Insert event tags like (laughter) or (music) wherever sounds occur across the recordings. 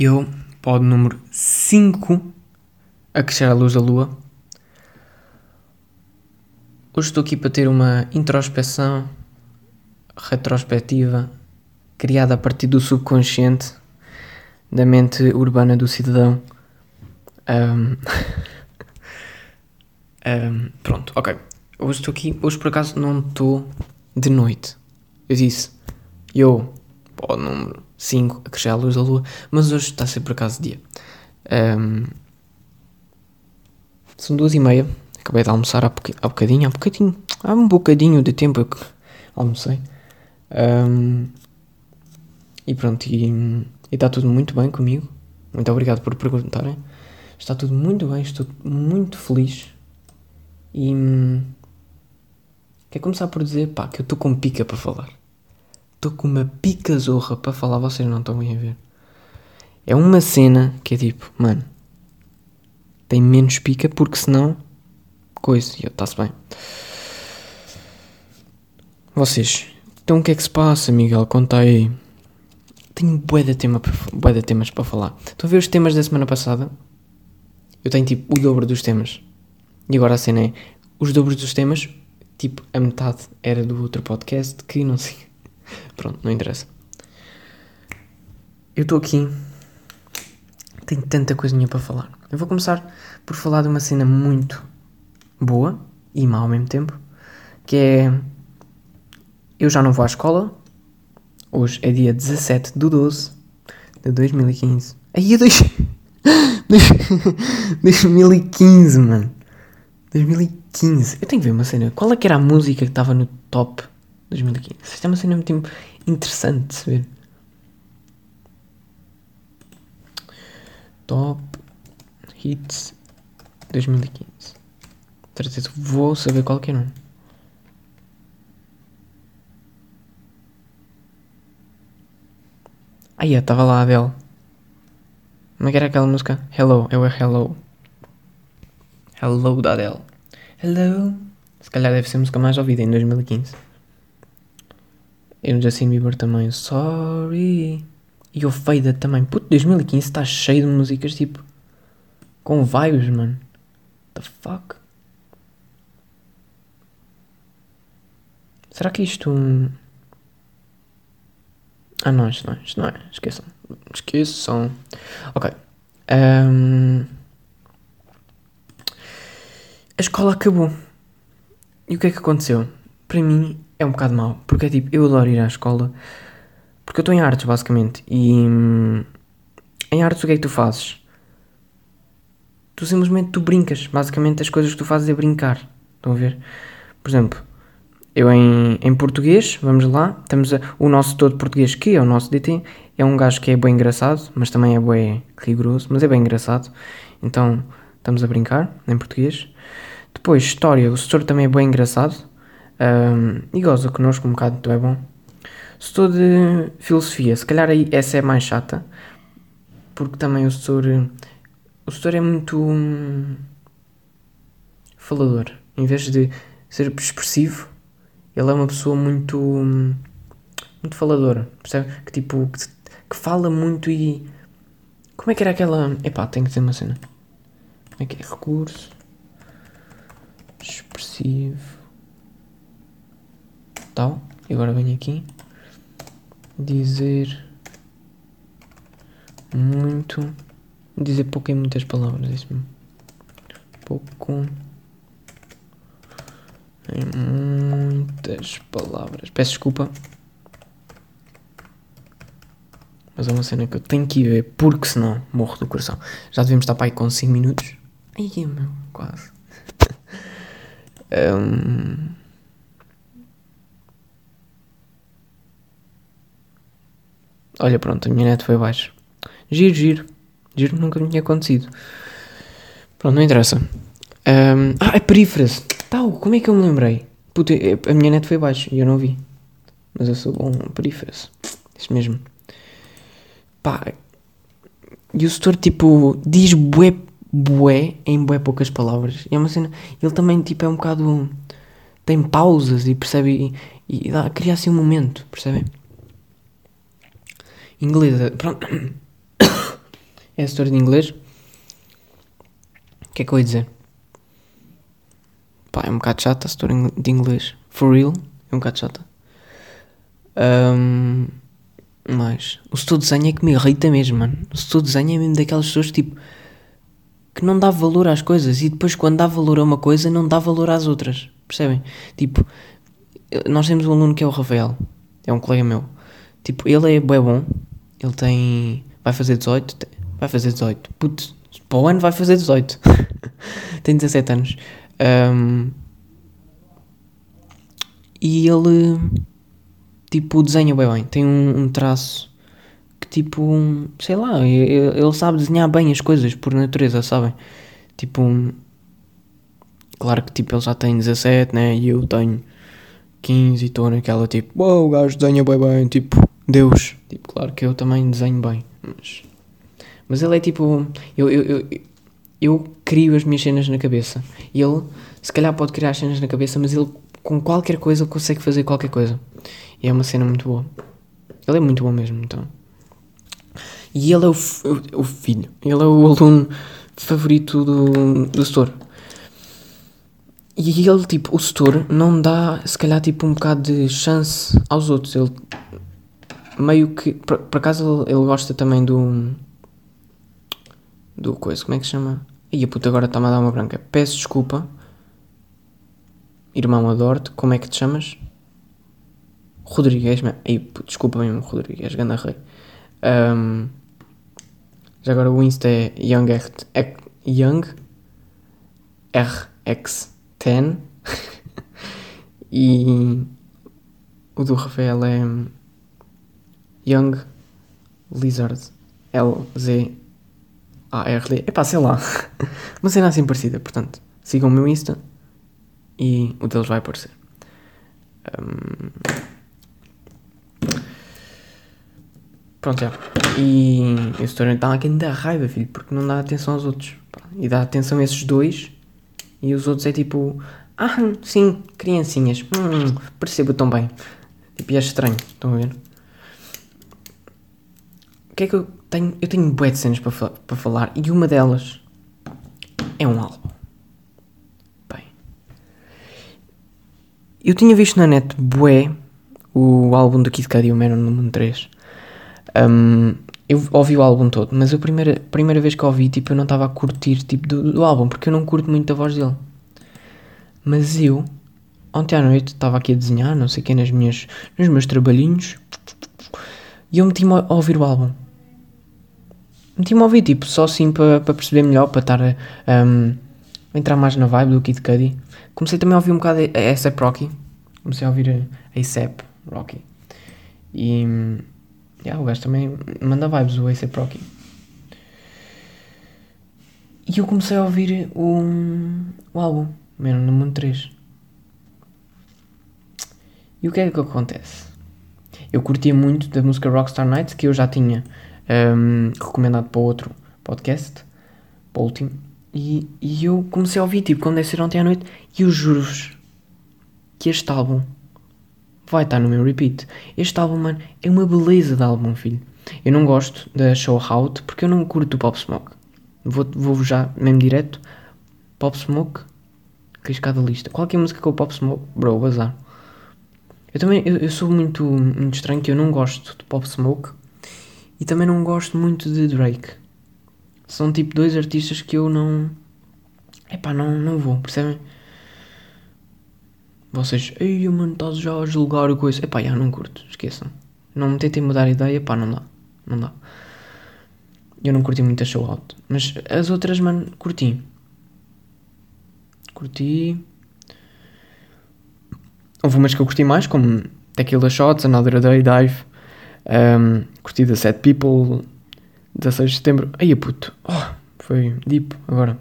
Eu, pod número 5, a crescer à luz da lua. Hoje estou aqui para ter uma introspeção retrospectiva criada a partir do subconsciente da mente urbana do cidadão. Um, um, (laughs) pronto, ok. Hoje estou aqui, hoje por acaso não estou de noite. Eu disse, eu, pó número 5, a crescer luz da lua, mas hoje está a ser por acaso dia. Um, são duas e meia, acabei de almoçar há, há bocadinho, há bocadinho, há um bocadinho de tempo que almocei. Um, e pronto, e está tudo muito bem comigo. Muito obrigado por perguntarem. Está tudo muito bem, estou muito feliz. E hum, quer começar por dizer pá, que eu estou com pica para falar. Estou com uma pica zorra para falar, vocês não estão bem a ver. É uma cena que é tipo, mano, tem menos pica porque senão, coisa, e está-se bem. Vocês, então o que é que se passa, Miguel? Conta aí. Tenho bué de, tema, bué de temas para falar. Estão a ver os temas da semana passada? Eu tenho tipo o dobro dos temas. E agora a cena é os dobros dos temas, tipo a metade era do outro podcast que não sei. Pronto, não interessa. Eu estou aqui. Tenho tanta coisinha para falar. Eu vou começar por falar de uma cena muito boa e má ao mesmo tempo. Que é. Eu já não vou à escola. Hoje é dia 17 de 12 de 2015. Aí é dois... (laughs) 2015, mano. 2015. Eu tenho que ver uma cena. Qual é que era a música que estava no top 2015? Isto é uma cena muito interessante de se ver. Top Hits 2015. Certeza, vou saber qual é, não. Aí, estava lá a Adele. Como é que era aquela música? Hello, eu é Hello. Hello da Adele. Hello. Se calhar deve ser a música mais ouvida em 2015. E no Justin Bieber também. Sorry. E o Faded também. Puto, 2015 está cheio de músicas tipo. Com vibes, mano. The fuck? Será que isto. Ah não, isto não é, isto não é, esqueçam. Esqueçam. Ok. Um, a escola acabou. E o que é que aconteceu? Para mim é um bocado mau. Porque é tipo, eu adoro ir à escola. Porque eu estou em artes, basicamente. E hum, em artes o que é que tu fazes? Tu simplesmente tu brincas. Basicamente as coisas que tu fazes é brincar. Estão a ver? Por exemplo, eu em, em português, vamos lá, temos a, o nosso todo português, que é o nosso DT, é um gajo que é bem engraçado, mas também é bem rigoroso, mas é bem engraçado. Então, estamos a brincar em português. Depois, história, o setor também é bem engraçado um, e goza connosco um bocado, então é bom. Setor de filosofia, se calhar essa é mais chata, porque também o setor, o setor é muito hum, falador, em vez de ser expressivo ele é uma pessoa muito. muito faladora, percebe? Que tipo. Que, que fala muito e. Como é que era aquela. Epá, tem que dizer uma cena. Como é que é? Recurso. Expressivo. Tal. E agora venho aqui. Dizer. Muito. Dizer pouco em muitas palavras, isso mesmo. Pouco em muitas palavras. Peço desculpa. Mas é uma cena que eu tenho que ir ver, porque senão morro do coração. Já devemos estar para aí com 5 minutos. Ai, meu, quase. (laughs) um... Olha, pronto, a minha net foi abaixo. Giro, giro. Giro nunca me tinha acontecido. Pronto, não interessa. Um... Ah, é perífrase. Tal, como é que eu me lembrei? Puta, a minha net foi abaixo e eu não vi. Mas eu sou bom períferas. Isso mesmo. Pá. E o setor, tipo, diz bué, bué em bué poucas palavras. E é uma cena. Ele também, tipo, é um bocado. Tem pausas e percebe. E, e dá, cria assim um momento, percebem? Inglês. Pronto. (coughs) É a história de inglês. O que é que eu ia dizer? Pá, é um bocado chata a história de inglês. For real, é um bocado chata. Um, mas o setor de desenho é que me irrita mesmo, mano. O setor de desenho é mesmo daquelas pessoas tipo que não dá valor às coisas e depois quando dá valor a uma coisa não dá valor às outras. Percebem? Tipo, nós temos um aluno que é o Rafael, é um colega meu. Tipo, ele é bom, ele tem. vai fazer 18, vai fazer 18. Putz, para o ano vai fazer 18. (laughs) tem 17 anos. Um, e ele, tipo, desenha bem bem. Tem um, um traço que, tipo, sei lá, ele, sabe desenhar bem as coisas por natureza, sabem? Tipo, claro que, tipo, ele já tem 17, né? E eu tenho 15 e estou naquela, tipo, uau, wow, o gajo desenha bem bem, tipo, Deus. Tipo, claro que eu também desenho bem, mas. Mas ele é tipo. Eu, eu, eu, eu crio as minhas cenas na cabeça. E ele, se calhar, pode criar as cenas na cabeça, mas ele, com qualquer coisa, consegue fazer qualquer coisa. E é uma cena muito boa. Ele é muito bom mesmo, então. E ele é o, o, filho. Ele é o aluno favorito do, do setor. E ele, tipo, o setor não dá, se calhar, tipo, um bocado de chance aos outros. Ele meio que. Por, por acaso ele, gosta também do. Do coisa, como é que se chama? E a puta agora está-me a dar uma branca. Peço desculpa. Irmão, adoro-te. Como é que te chamas? Rodrigues. Ei, puta, desculpa mesmo, Rodrigues, ganda rei. Um, já agora o Insta é Young, Young RX10. (laughs) e o do Rafael é Young Lizard L-Z-A-R-D. Epá, sei lá. (laughs) Uma cena assim parecida. Portanto, sigam o meu Insta e o deles vai aparecer. Um... Pronto, já. E estou a estar aqui da raiva, filho, porque não dá atenção aos outros. E dá atenção a esses dois e os outros é tipo, ah, sim, criancinhas, hum, percebo tão bem. Tipo, é estranho, estão a ver? Que é que eu tenho? Eu tenho bué de cenas para, para falar e uma delas é um álbum. Bem, eu tinha visto na net bué o álbum do Kid Cudi, o Man no Mundo 3. Um, eu ouvi o álbum todo, mas a primeira, primeira vez que ouvi, tipo, eu não estava a curtir tipo, do, do, álbum, porque eu não curto muito a voz dele. Mas eu, ontem à noite, estava aqui a desenhar, não sei o que, nas minhas, nos meus trabalhinhos, e eu meti-me a ouvir o álbum meti-me a ouvir, tipo, só assim para pa perceber melhor, para estar um, a entrar mais na vibe do Kid Cudi. Comecei também a ouvir um bocado a ASAP Rocky. Comecei a ouvir a ASAP Rocky. E yeah, o gajo também manda vibes, o ASAP Rocky. E eu comecei a ouvir o, o álbum, mesmo no Mundo 3. E o que é que acontece? Eu curtia muito da música Rockstar Nights, que eu já tinha um, recomendado para outro podcast, para o último, e, e eu comecei a ouvir, tipo, quando é ser ontem à noite, e eu juro-vos que este álbum vai estar no meu repeat. Este álbum, mano, é uma beleza de álbum, filho. Eu não gosto da Show Out porque eu não curto o Pop Smoke. Vou, vou já, mesmo direto, Pop Smoke, cada lista. Qualquer música com o Pop Smoke, bro, bazar. Eu também, eu, eu sou muito, muito estranho que eu não gosto de Pop Smoke e também não gosto muito de Drake. São tipo dois artistas que eu não. Epá, não, não vou, percebem? Vocês, ei mano, estás já a julgar o coisa. Epá, já não curto, esqueçam. Não me tentem mudar a ideia, pá, não dá. Não dá. Eu não curti muito a show out. Mas as outras, mano, curti. Curti. Houve umas que eu curti mais, como Tequila Shots, Another Day, Dive. Um, curti da Set People, 16 de setembro. Aí, puto, oh, foi deep agora.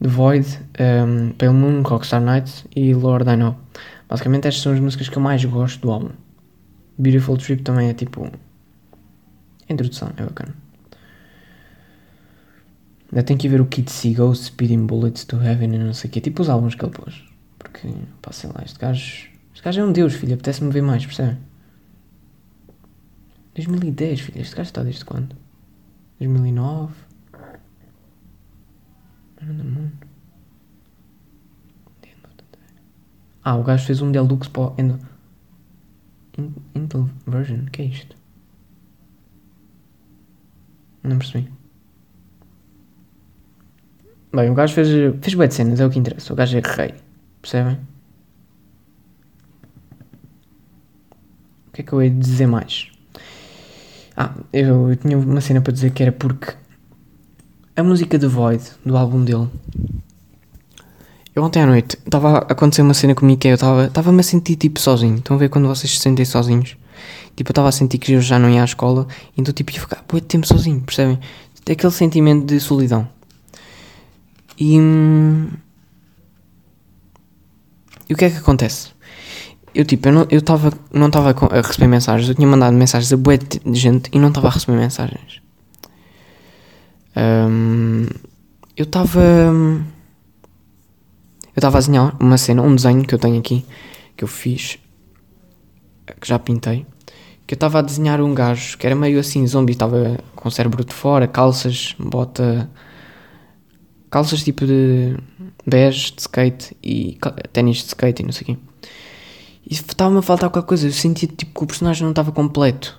The Void, um, Pale Moon, Rockstar Nights e Lord I Know. Basicamente, estas são as músicas que eu mais gosto do álbum. Beautiful Trip também é tipo. A introdução, é bacana. Ainda tenho que ver o Kid Ghost, Speeding Bullets to Heaven e não sei o quê. Tipo os álbuns que ele pôs. Porque, pá, sei lá, este gajo. Este gajo é um deus, filho. Apetece-me ver mais, percebe? 2010, filha, este gajo está desde quando? 2009? Ah, o gajo fez um deluxe para o Endo... Intel version, que é isto? Não percebi. Bem, o gajo fez, fez bué de cenas, é o que interessa. O gajo é rei. Percebem? O que é que eu hei de dizer mais? Ah, eu, eu tinha uma cena para dizer que era porque a música The Void, do álbum dele, eu ontem à noite estava a acontecer uma cena comigo que é, eu estava-me a sentir tipo sozinho. Estão a ver quando vocês se sentem sozinhos? Tipo, eu estava a sentir que eu já não ia à escola, então tipo, ia ficar muito tempo sozinho, percebem? Aquele sentimento de solidão. E. Hum, e o que é que acontece? Eu tipo, eu não estava eu não estava a receber mensagens, eu tinha mandado mensagens a bué de gente e não estava a receber mensagens. Um, eu estava. Eu estava a desenhar uma cena, um desenho que eu tenho aqui, que eu fiz, que já pintei, que eu estava a desenhar um gajo que era meio assim zombie, estava com o cérebro de fora, calças, bota. calças tipo de bege, de skate e ténis de skate e não sei o quê. E estava-me a faltar qualquer coisa, eu sentia tipo que o personagem não estava completo.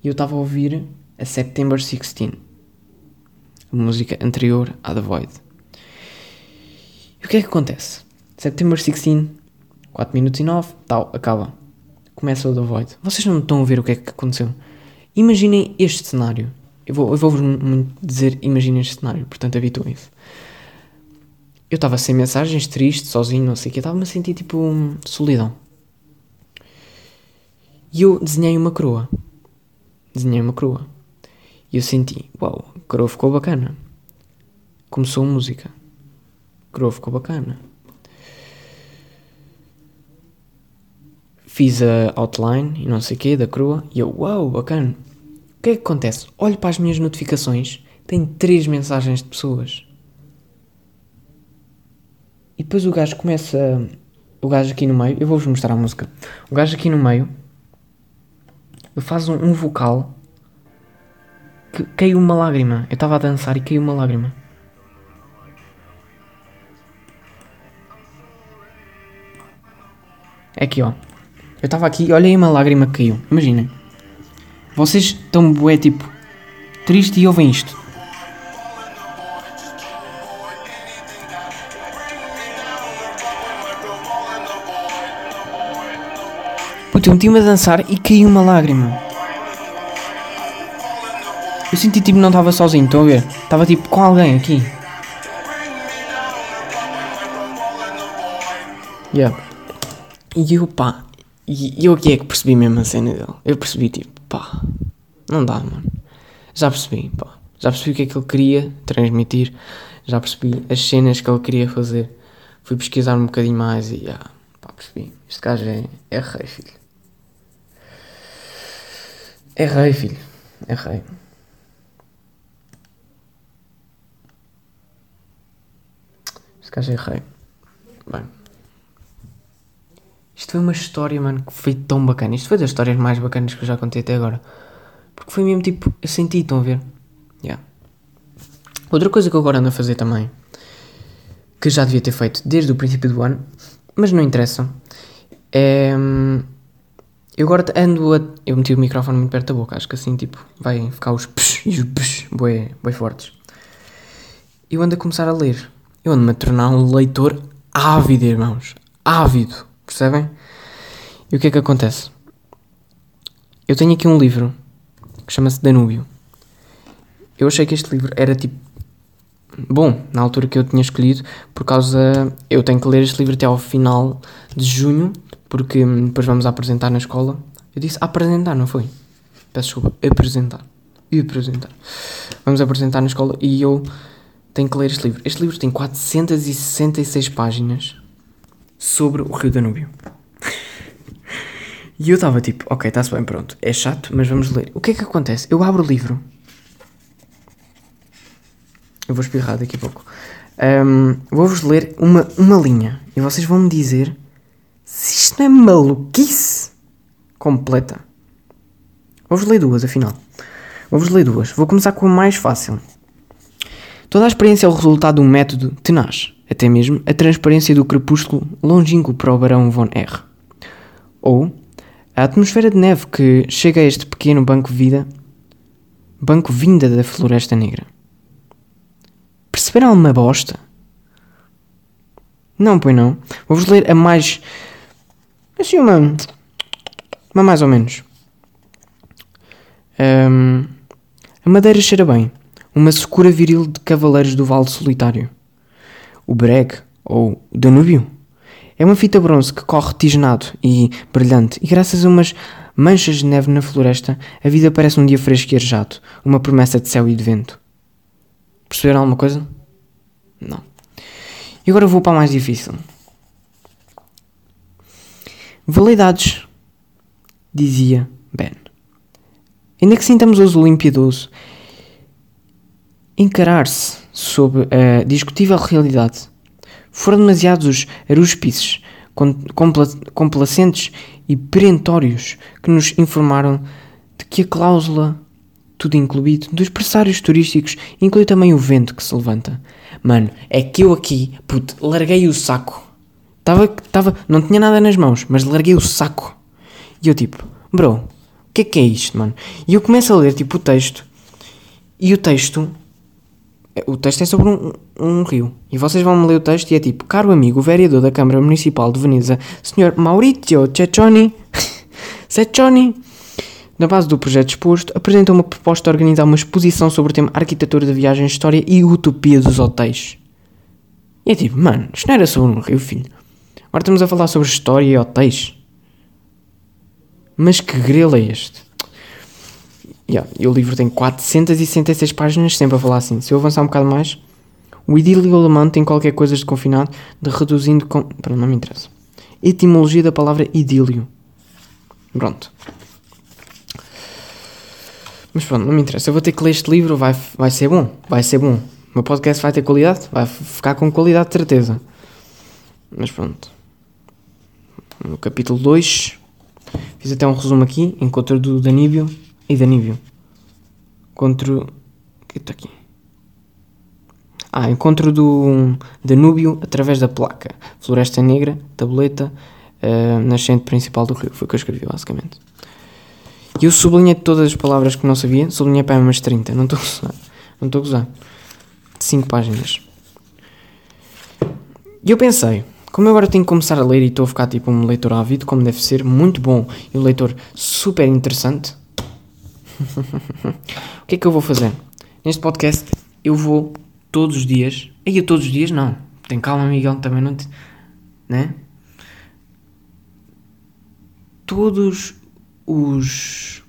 E eu estava a ouvir a September 16, a música anterior à The Void. E o que é que acontece? September 16, 4 minutos e 9, tal, acaba. Começa o The Void. Vocês não estão a ver o que é que aconteceu. Imaginem este cenário. Eu vou-vos vou dizer, imaginem este cenário, portanto habituem-se. Eu estava sem mensagens, triste, sozinho, não sei o que, estava-me a sentir tipo solidão. E eu desenhei uma coroa. Desenhei uma coroa. E eu senti, uau, a coroa ficou bacana. Começou a música. Grow ficou bacana. Fiz a outline e não sei o que da crua e eu, uau, bacana. O que é que acontece? Olho para as minhas notificações, tenho três mensagens de pessoas. E depois o gajo começa. O gajo aqui no meio, eu vou-vos mostrar a música. O gajo aqui no meio faz um, um vocal que caiu uma lágrima. Eu estava a dançar e caiu uma lágrima. É aqui, ó. Eu estava aqui, olha aí uma lágrima que caiu. Imaginem. Vocês estão bué, tipo, triste e ouvem isto. Puta, eu meti-me a dançar e caiu uma lágrima. Eu senti tipo não estava sozinho, estão a ver? Estava tipo com alguém aqui. Yeah. E eu, pá, e eu aqui é que percebi mesmo a cena dele. Eu percebi, tipo, pá, não dá, mano. Já percebi, pá. Já percebi o que é que ele queria transmitir. Já percebi as cenas que ele queria fazer. Fui pesquisar um bocadinho mais e, ah, pá, percebi. Este gajo é, é rei, filho. É rei, filho. É rei. Este gajo é rei. Bem. Isto foi uma história, mano, que foi tão bacana. Isto foi das histórias mais bacanas que eu já contei até agora. Porque foi mesmo tipo, eu senti, estão a ver? Yeah. Outra coisa que eu agora ando a fazer também, que já devia ter feito desde o princípio do ano, mas não interessa, é. Eu agora ando a. Eu meti o microfone muito perto da boca, acho que assim, tipo, vai ficar os psh e os psh boi fortes. Eu ando a começar a ler. Eu ando-me a tornar um leitor ávido, irmãos. Ávido. Percebem? E o que é que acontece? Eu tenho aqui um livro que chama-se Danúbio. Eu achei que este livro era tipo bom na altura que eu tinha escolhido, por causa. Eu tenho que ler este livro até ao final de junho, porque depois vamos apresentar na escola. Eu disse apresentar, não foi? Peço desculpa, apresentar. E apresentar. Vamos apresentar na escola e eu tenho que ler este livro. Este livro tem 466 páginas sobre o Rio Danúbio. e eu estava tipo, ok, está-se bem, pronto, é chato, mas vamos ler. O que é que acontece? Eu abro o livro. Eu vou espirrar daqui a pouco. Um, Vou-vos ler uma, uma linha e vocês vão me dizer se isto não é maluquice completa. Vou-vos ler duas, afinal. Vou-vos ler duas. Vou começar com a mais fácil. Toda a experiência é o resultado de um método tenaz até mesmo, a transparência do crepúsculo longínquo para o Barão von R. Ou a atmosfera de neve que chega a este pequeno banco vida, banco vinda da Floresta Negra. Perceberam uma bosta? Não, pois não. Vou-vos ler a mais. Assim, uma. Uma mais ou menos. Um, a madeira cheira bem. Uma secura viril de cavaleiros do Vale Solitário. O Breg, ou Danúbio, é uma fita bronze que corre tisnado e brilhante, e graças a umas manchas de neve na floresta, a vida parece um dia fresco e arejado, uma promessa de céu e de vento. Perceberam alguma coisa? Não. E agora vou para a mais difícil. Validades, dizia Ben. Ainda que sintamos os Olimpíados encarar-se sob a discutível realidade, foram demasiados os aruspices complacentes e perentórios que nos informaram de que a cláusula, tudo incluído, dos pressários turísticos inclui também o vento que se levanta. Mano, é que eu aqui, puto, larguei o saco. Tava, tava, não tinha nada nas mãos, mas larguei o saco. E eu tipo, bro, o que é que é isto, mano? E eu começo a ler, tipo, o texto. E o texto o texto é sobre um, um rio. E vocês vão ler o texto e é tipo: Caro amigo, vereador da Câmara Municipal de Veneza, Sr. Maurizio Ceccioni, (laughs) Ceccioni, na base do projeto exposto, apresenta uma proposta de organizar uma exposição sobre o tema arquitetura da viagem, história e utopia dos hotéis. E é tipo, mano, isto não era sobre um rio, filho. Agora estamos a falar sobre história e hotéis. Mas que grelo é este? Yeah, e o livro tem 466 páginas, sempre a falar assim. Se eu avançar um bocado mais, o idílio alemão tem qualquer coisa de confinado, de reduzindo com. Pronto, não me interessa. Etimologia da palavra idílio. Pronto. Mas pronto, não me interessa. Eu vou ter que ler este livro, vai, vai ser bom. Vai ser bom. O meu podcast vai ter qualidade? Vai ficar com qualidade de certeza. Mas pronto. No capítulo 2, fiz até um resumo aqui. Encontro do Daníbio e Danívio. Contra. O que está aqui? Ah, encontro do Danúbio através da placa. Floresta Negra, tabuleta, uh, nascente principal do rio. Foi o que eu escrevi, basicamente. E eu sublinhei todas as palavras que não sabia. Sublinhei para umas 30. Não estou a gozar. Não estou a gozar. 5 páginas. E eu pensei, como agora tenho que começar a ler e estou a ficar tipo um leitor ávido, como deve ser, muito bom e um leitor super interessante (laughs) o que é que eu vou fazer? Neste podcast eu vou todos os dias. Aí eu todos os dias não. Tem calma, Miguel, também não te. Né? Todos os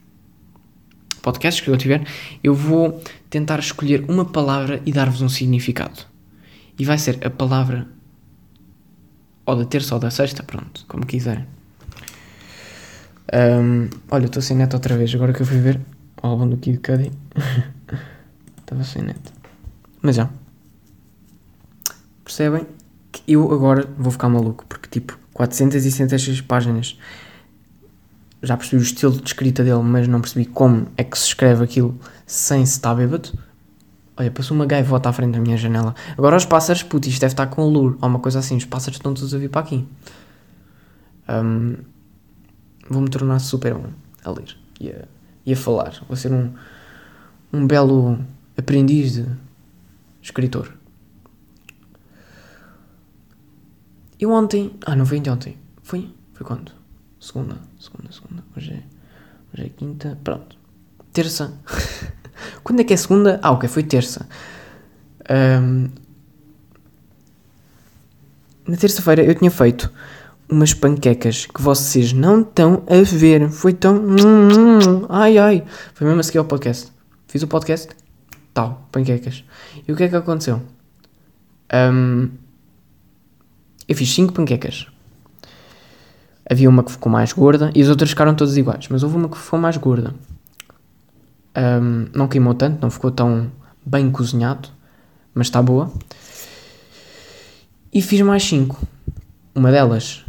podcasts que eu tiver, eu vou tentar escolher uma palavra e dar-vos um significado. E vai ser a palavra ou da terça ou da sexta, pronto, como quiserem. Um, olha, estou sem neto outra vez, agora que eu fui ver o álbum do Kid Cudi. (laughs) Estava sem net. Mas já. Percebem que eu agora vou ficar maluco, porque tipo, 466 páginas. Já percebi o estilo de escrita dele, mas não percebi como é que se escreve aquilo sem se estar bêbado. Olha, passou uma gaivota à frente da minha janela. Agora os pássaros, puto, isto deve estar com lure ou uma coisa assim. Os pássaros estão todos a vir para aqui. Um, Vou-me tornar super bom a ler. Yeah e a falar. Vou ser um, um belo aprendiz de escritor. Eu ontem. Ah, não foi ontem. Foi? Foi quando? Segunda, segunda, segunda. Hoje é, hoje é quinta. Pronto. Terça. (laughs) quando é que é segunda? Ah, ok, foi terça. Um, na terça-feira eu tinha feito umas panquecas que vocês não estão a ver. Foi tão. Ai ai. Foi mesmo a seguir ao podcast. Fiz o podcast, tal, panquecas. E o que é que aconteceu? Um, eu fiz 5 panquecas. Havia uma que ficou mais gorda e as outras ficaram todas iguais, mas houve uma que ficou mais gorda. Um, não queimou tanto, não ficou tão bem cozinhado, mas está boa. E fiz mais 5. Uma delas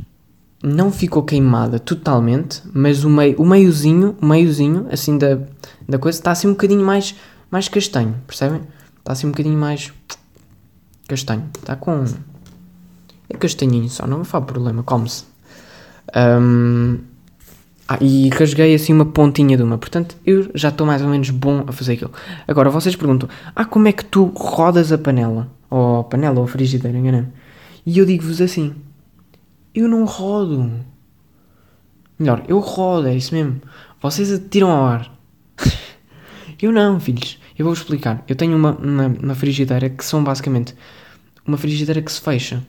não ficou queimada totalmente, mas o, meio, o meiozinho, o meiozinho, assim, da, da coisa, está assim um bocadinho mais, mais castanho, percebem? Está assim um bocadinho mais castanho. Está com É castanhinho só, não faz problema, come-se. Um, ah, e rasguei assim uma pontinha de uma. Portanto, eu já estou mais ou menos bom a fazer aquilo. Agora, vocês perguntam: Ah, como é que tu rodas a panela? Ou a panela ou frigideira, enganei E eu digo-vos assim: Eu não rodo. Melhor, eu rodo, é isso mesmo. Vocês atiram ao ar. (laughs) eu não, filhos. Eu vou explicar. Eu tenho uma, uma, uma frigideira que são basicamente uma frigideira que se fecha.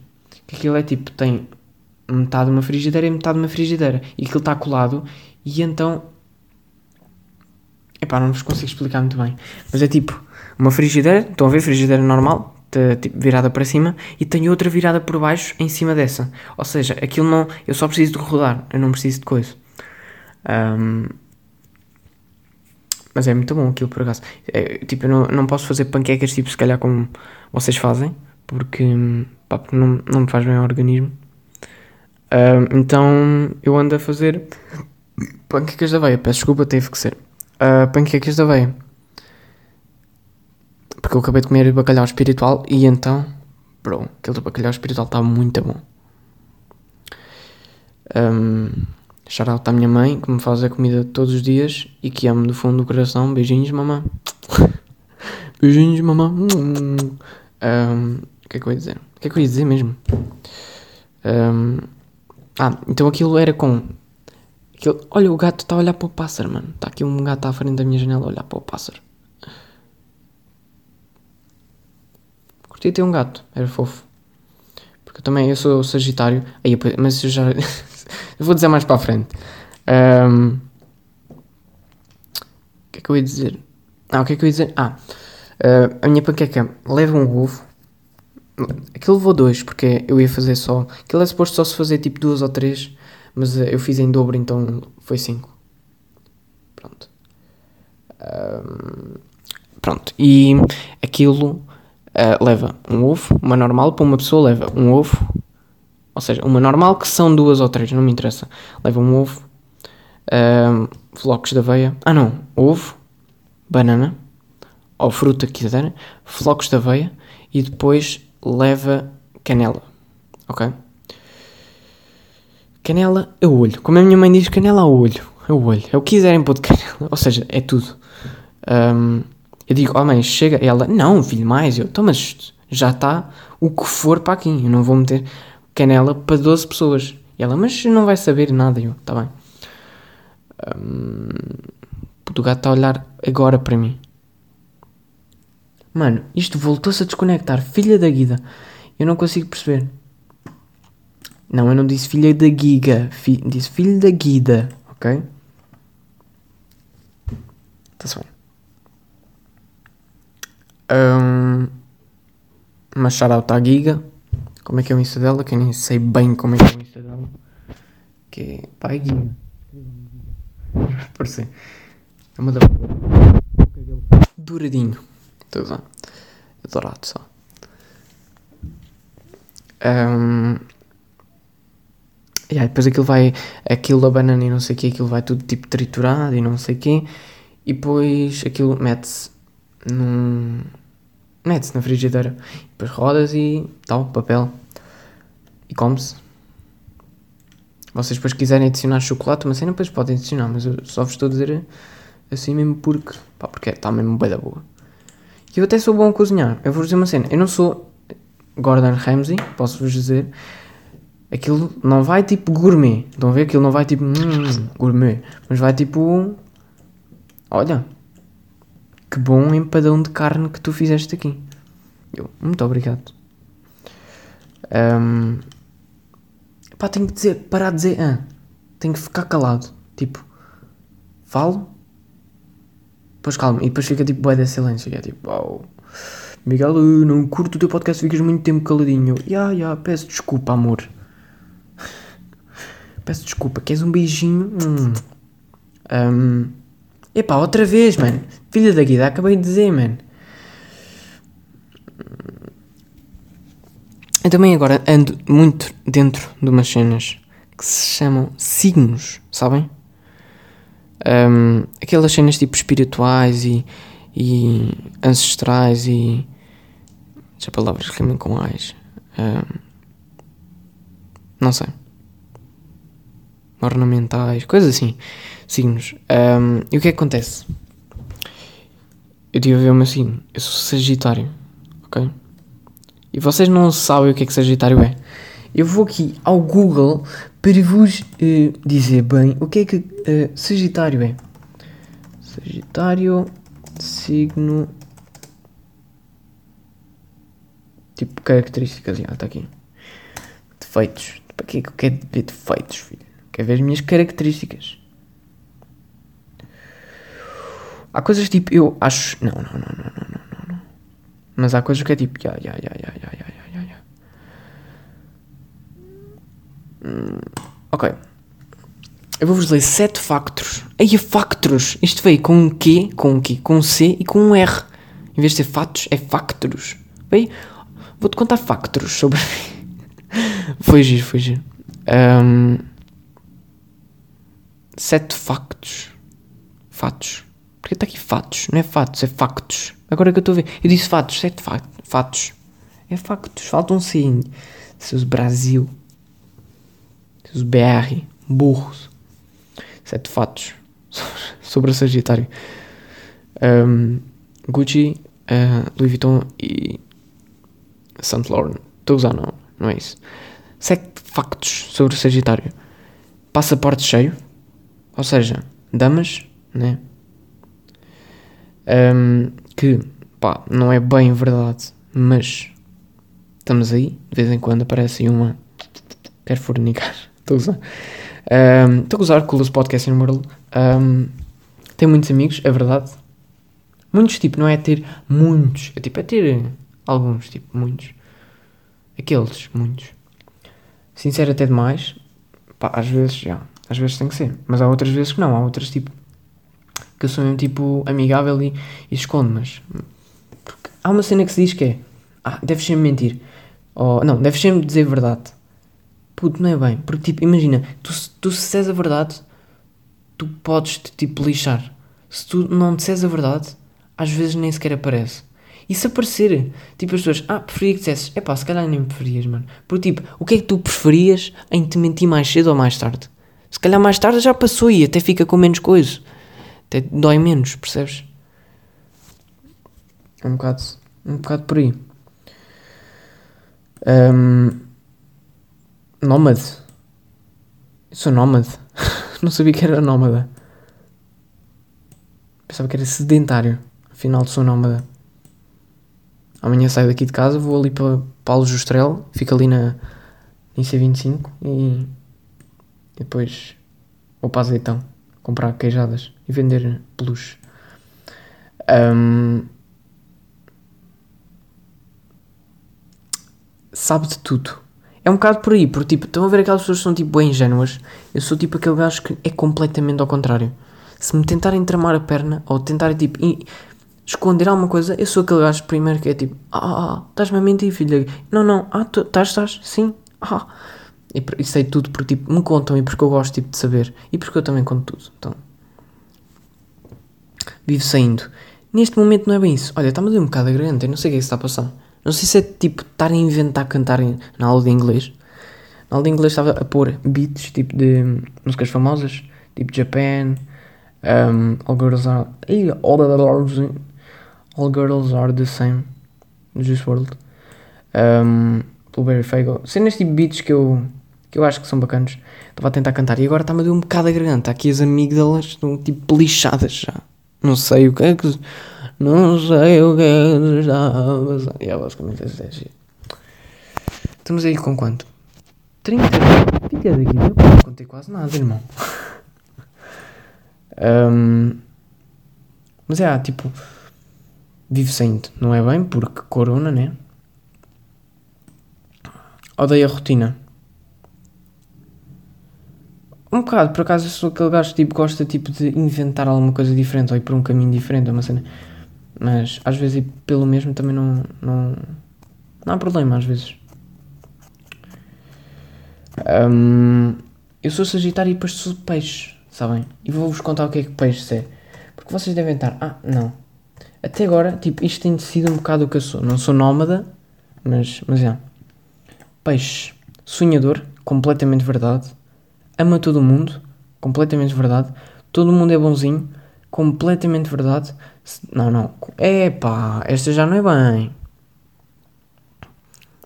Que aquilo é tipo, tem metade de uma frigideira e metade de uma frigideira. E aquilo está colado e então. Epá, não vos consigo explicar muito bem. Mas é tipo, uma frigideira, estão a ver, frigideira normal, tipo, virada para cima, e tem outra virada por baixo em cima dessa. Ou seja, aquilo não. Eu só preciso de rodar, eu não preciso de coisa. Um, mas é muito bom aquilo por acaso. É, tipo, eu não, não posso fazer panquecas tipo, se calhar como vocês fazem, porque, pá, porque não, não me faz bem ao organismo. Uh, então eu ando a fazer panquecas da aveia. Peço desculpa, teve que ser. Uh, panquecas da aveia. Porque eu acabei de comer bacalhau espiritual e então, bro, aquele bacalhau espiritual está muito bom. Um, shout out à minha mãe que me faz a comida todos os dias e que amo do fundo do coração. Beijinhos, mamã. (laughs) Beijinhos, mamã. Um, o que é que eu ia dizer? O que é que eu ia dizer mesmo? Um, ah, então aquilo era com. Aquilo, olha, o gato está a olhar para o pássaro, mano. Está aqui um gato à frente da minha janela a olhar para o pássaro. Curti ter um gato, era fofo. Porque também, eu sou Sagitário. Aí, mas eu já. (laughs) vou dizer mais para a frente. Um, o que é que eu ia dizer? Ah, o que é que eu ia dizer? Ah, uh, a minha panqueca leva um ovo Aquilo levou dois, porque eu ia fazer só. Aquilo é suposto só se fazer tipo duas ou três, mas uh, eu fiz em dobro, então foi cinco. Pronto. Um, pronto. E aquilo uh, leva um ovo, uma normal, para uma pessoa leva um ovo, ou seja, uma normal que são duas ou três, não me interessa. Leva um ovo, um, flocos de aveia. Ah não, ovo, banana, ou fruta que quiser, flocos de aveia e depois leva canela, ok? Canela a olho. Como a minha mãe diz, canela a olho. A olho. É o que quiserem pôr de canela. (laughs) Ou seja, é tudo. Um, eu digo, oh mãe, chega. Ela, não, filho, mais. Eu, então, mas já está o que for para aqui. Eu não vou meter canela para 12 pessoas. E ela, mas não vai saber nada. Eu, está bem. Um, o gato está a olhar agora para mim. Mano, isto voltou-se a desconectar. Filha da Guida. Eu não consigo perceber. Não, eu não disse filha da Giga. Fi disse filho da Guida. Ok? Está-se bem. Um, mas shout à. Como é que é o Insta dela? Que eu nem sei bem como é que é o Insta dela. Que é. Pá, é Giga. Parece. É uma da. Douradinho. Tudo Adorado só. Um, e aí depois aquilo vai, aquilo da banana e não sei o que, aquilo vai tudo tipo triturado e não sei o que, e depois aquilo mete-se num. mete-se na frigideira, e depois rodas e tal, papel, e come-se. Vocês depois quiserem adicionar chocolate, mas assim depois podem adicionar, mas eu só vos estou a dizer assim mesmo porque, pá, porque está mesmo bem da boa. Eu até sou bom a cozinhar. Eu vou dizer uma cena. Eu não sou Gordon Ramsay, posso-vos dizer. Aquilo não vai tipo gourmet. Estão a ver? Aquilo não vai tipo hum, gourmet. Mas vai tipo. Olha. Que bom empadão de carne que tu fizeste aqui. Eu, muito obrigado. Um, pá, tenho que dizer, parar de dizer ah. Tenho que ficar calado. Tipo, falo, depois calma, e depois fica tipo boé de silêncio. E é tipo, uau. Miguel, eu não curto o teu podcast, ficas muito tempo caladinho. Ya, yeah, ya, yeah, peço desculpa, amor. (laughs) peço desculpa, queres um beijinho? Hum. Um. Epá, outra vez, mano. Filha da Guida, acabei de dizer, mano. Eu também agora ando muito dentro de umas cenas que se chamam signos, sabem? Um, aquelas cenas tipo espirituais e, e ancestrais e. Já palavras rimam com ais. Um, Não sei. Ornamentais, coisas assim. Signos. Um, e o que é que acontece? Eu tive a ver o meu signo. Eu sou Sagitário. Ok? E vocês não sabem o que é que Sagitário é. Eu vou aqui ao Google para vos uh, dizer bem o que é que uh, Sagitário é. Sagitário, signo. Tipo, características, já está aqui. Defeitos. Para que é que eu quero ver defeitos, filho? Quero ver as minhas características. Há coisas tipo, eu acho. Não, não, não, não, não, não, não. Mas há coisas que é tipo. Ya, ya, ya, ya, ya, ya, ya. Hum, ok. Eu vou-vos ler sete factos. Aí, factos! Isto veio com um Q, com um Q, com um C e com um R. Em vez de ser fatos, é factos. Veio. Vou-te contar factos sobre mim. (laughs) foi giro, foi giro. Um, sete factos. Fatos. Porque está aqui fatos, não é fatos, é factos. Agora que eu estou a ver. Eu disse fatos, sete fatos. É factos, falta um sim. Seus Brasil. Seus BR. Burros. Sete fatos. (laughs) Sobre o Sagitário. Um, Gucci, uh, Louis Vuitton e Saint Laurent. Estou a usar, não, não é isso. Sete factos sobre o Sagitário. Passaporte cheio. Ou seja, damas, né? Um, que, pá, não é bem verdade, mas estamos aí, de vez em quando aparece uma. Quero fornicar. Estou a usar. Estou um, a o podcast número. Um, tenho muitos amigos, é verdade. Muitos, tipo, não é ter muitos, é tipo, é ter alguns, tipo, muitos. Aqueles, muitos. Sincero até demais. Pá, às vezes, já. Às vezes tem que ser. Mas há outras vezes que não. Há outras, tipo, que eu sou mesmo tipo amigável e, e escondo, mas porque há uma cena que se diz que é ah, deves sempre mentir. Ou não, deves sempre dizer verdade. Puto, não é bem. Porque tipo, imagina, tu, tu se disseres a verdade, tu podes te tipo lixar. Se tu não disseres a verdade, às vezes nem sequer aparece. E se aparecer, tipo as pessoas, ah, preferia que dissesses, é pá, se calhar nem preferias, mano. Porque tipo, o que é que tu preferias em te mentir mais cedo ou mais tarde? Se calhar mais tarde já passou e até fica com menos coisa. Até dói menos, percebes? É um bocado, um bocado por aí. Um, nómade. Sou nómade. (laughs) Não sabia que era nómada. Pensava que era sedentário. Afinal, sou nómada. Amanhã saio daqui de casa, vou ali para Paulo Justrel, fico ali na em C25 e, e depois vou para Azeitão comprar queijadas e vender peluche. Um, sabe de tudo. É um bocado por aí, porque tipo, estão a ver aquelas pessoas que são tipo bem ingênuas. Eu sou tipo aquele gajo que é completamente ao contrário. Se me tentarem tramar a perna ou tentarem tipo esconder alguma coisa, eu sou aquele gajo primeiro que é tipo, ah, ah, ah estás-me a mentir, filha. Não, não, ah, estás, estás, sim, ah. E, e sei tudo porque tipo, me contam e porque eu gosto tipo, de saber e porque eu também conto tudo. Então, vivo saindo. Neste momento não é bem isso. Olha, está-me a um bocado a garganta, eu não sei o que é que está a passar. Não sei se é tipo estar a inventar cantar na aula de inglês. Na aula de inglês estava a pôr beats tipo de músicas famosas, tipo Japan, um, All Girls Are. All, Girls Are the Same, Juice World, um, Blueberry Fago. Cenas tipo beats que eu, que eu acho que são bacanas. Estava a tentar cantar e agora está-me a dar um bocado a garganta. Aqui as amígdalas estão tipo lixadas já. Não sei o que é que. Não sei o que é que está a passar. E é basicamente esse é Estamos aí com quanto? 30 30 daqui, eu não contei quase nada, irmão. (laughs) um, mas é, tipo, vivo sem não é bem, porque corona, né? Odeio a rotina. Um bocado, por acaso eu sou aquele gajo que tipo, gosta tipo, de inventar alguma coisa diferente ou ir por um caminho diferente, uma cena. Mas às vezes ir pelo mesmo também não, não, não há problema, às vezes. Um, eu sou Sagitário e depois sou peixe, sabem? E vou-vos contar o que é que peixe é. Porque vocês devem estar, ah, não. Até agora, tipo, isto tem sido um bocado o que eu sou. Não sou nómada, mas, mas é. Peixe, sonhador, completamente verdade. Ama todo mundo, completamente verdade. Todo mundo é bonzinho, completamente verdade. Não, não. É pá, esta já não é bem.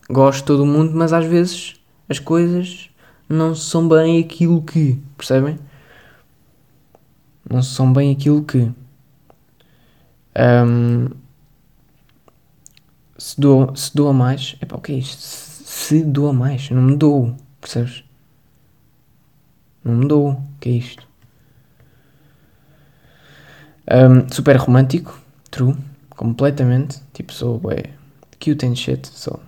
Gosto de todo mundo, mas às vezes as coisas não são bem aquilo que. Percebem? Não são bem aquilo que. Um, se, doa, se doa mais. Epá, o que é isto? Se, se mais. Não me dou. Percebes? Não me dou. O que é isto? Um, super romântico. True. Completamente. Tipo, sou ué, cute and shit. Sou.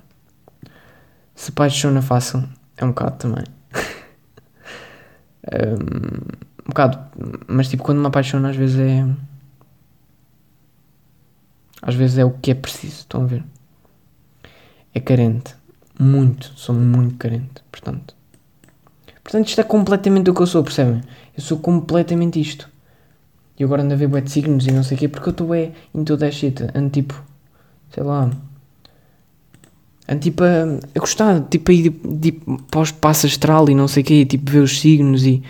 Se apaixona fácil. É um bocado também. (laughs) um, um bocado. Mas tipo, quando me apaixono às vezes é. Às vezes é o que é preciso. Estão a ver? É carente. Muito. Sou muito carente. Portanto. Portanto, isto é completamente o que eu sou, percebem? Eu sou completamente isto. E agora ando a ver bué de signos e não sei o quê, porque eu estou é into that shit. Ando tipo, sei lá. Ando tipo a, a gostar, tipo a ir tipo, para o espaço astral e não sei o quê, tipo ver os signos e.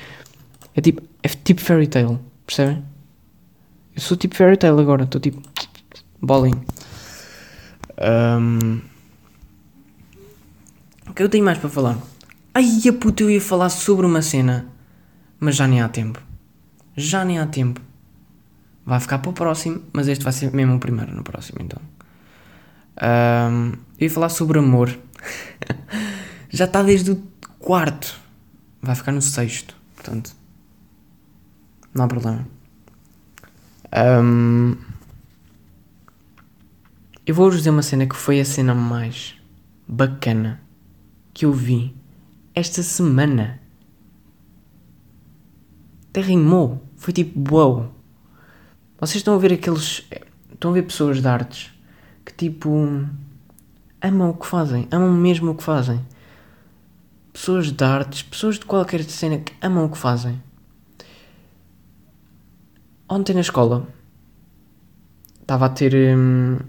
É tipo, é tipo fairy tale, percebem? Eu sou tipo fairy tale agora, estou tipo. Bowling. Um, o que eu tenho mais para falar? Ai, a puta, eu ia falar sobre uma cena, mas já nem há tempo. Já nem há tempo. Vai ficar para o próximo, mas este vai ser mesmo o primeiro no próximo, então. Um, eu ia falar sobre amor. (laughs) já está desde o quarto. Vai ficar no sexto, portanto. Não há problema. Um, eu vou-vos dizer uma cena que foi a cena mais bacana que eu vi esta semana. Até rimou. Foi tipo, wow. Vocês estão a ver aqueles. Estão a ver pessoas de artes que tipo. amam o que fazem. Amam mesmo o que fazem. Pessoas de artes, pessoas de qualquer cena que amam o que fazem. Ontem na escola estava a ter. Hum,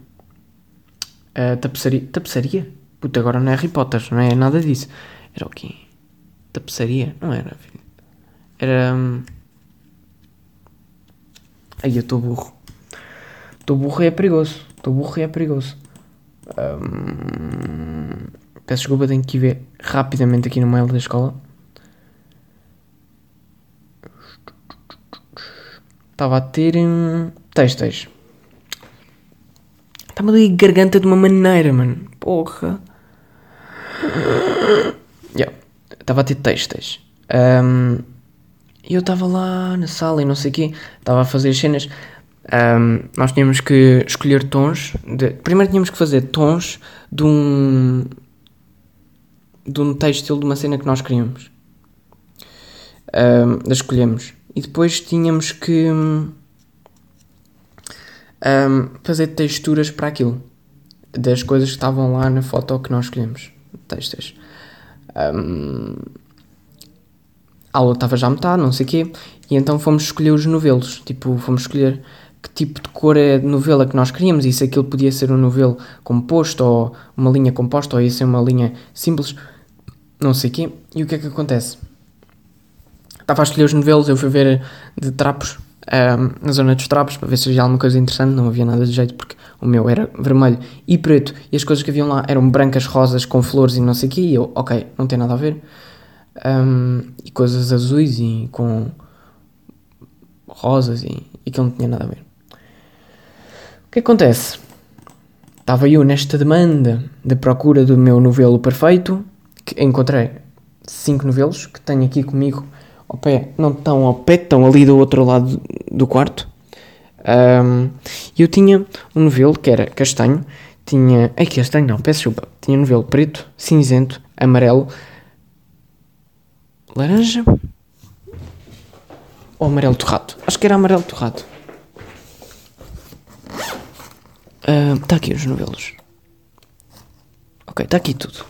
a tapeçaria. Tapeçaria? Puta, agora não é Harry Potter, não é nada disso. Era o quê? Tapeçaria? Não era, filho. Era. Hum... Aí eu estou burro. Estou burro e é perigoso. Estou burro e é perigoso. Hum... Peço desculpa, tenho que ir ver rapidamente aqui no mail da escola. Estava a ter um, textos. Está-me ali a garganta de uma maneira, mano. Porra. Yeah. Estava a ter textos. Um, eu estava lá na sala e não sei o quê. Estava a fazer as cenas. Um, nós tínhamos que escolher tons. De, primeiro tínhamos que fazer tons de um. de um texto de uma cena que nós queríamos. Um, escolhemos. E depois tínhamos que. Um, fazer texturas para aquilo. Das coisas que estavam lá na foto que nós escolhemos. Textos. Um, a aula estava já a metade, não sei o quê, e então fomos escolher os novelos. Tipo, fomos escolher que tipo de cor é de novela que nós queríamos e se aquilo podia ser um novelo composto ou uma linha composta ou ia ser uma linha simples, não sei o quê. E o que é que acontece? Estava a escolher os novelos, eu fui ver de trapos, um, na zona dos trapos, para ver se havia alguma coisa interessante, não havia nada de jeito porque o meu era vermelho e preto e as coisas que haviam lá eram brancas, rosas, com flores e não sei o quê, e eu, ok, não tem nada a ver. Um, e coisas azuis e com rosas e, e que não tinha nada a ver. O que acontece? Estava eu nesta demanda de procura do meu novelo perfeito, que encontrei cinco novelos que tenho aqui comigo ao pé, não estão ao pé, estão ali do outro lado do quarto. Um, eu tinha um novelo que era castanho, tinha. Ai, castanho não, peço desculpa. Tinha um novelo preto, cinzento, amarelo, laranja ou amarelo torrado? Acho que era amarelo torrado. Está uh, aqui os novelos. Ok, está aqui tudo.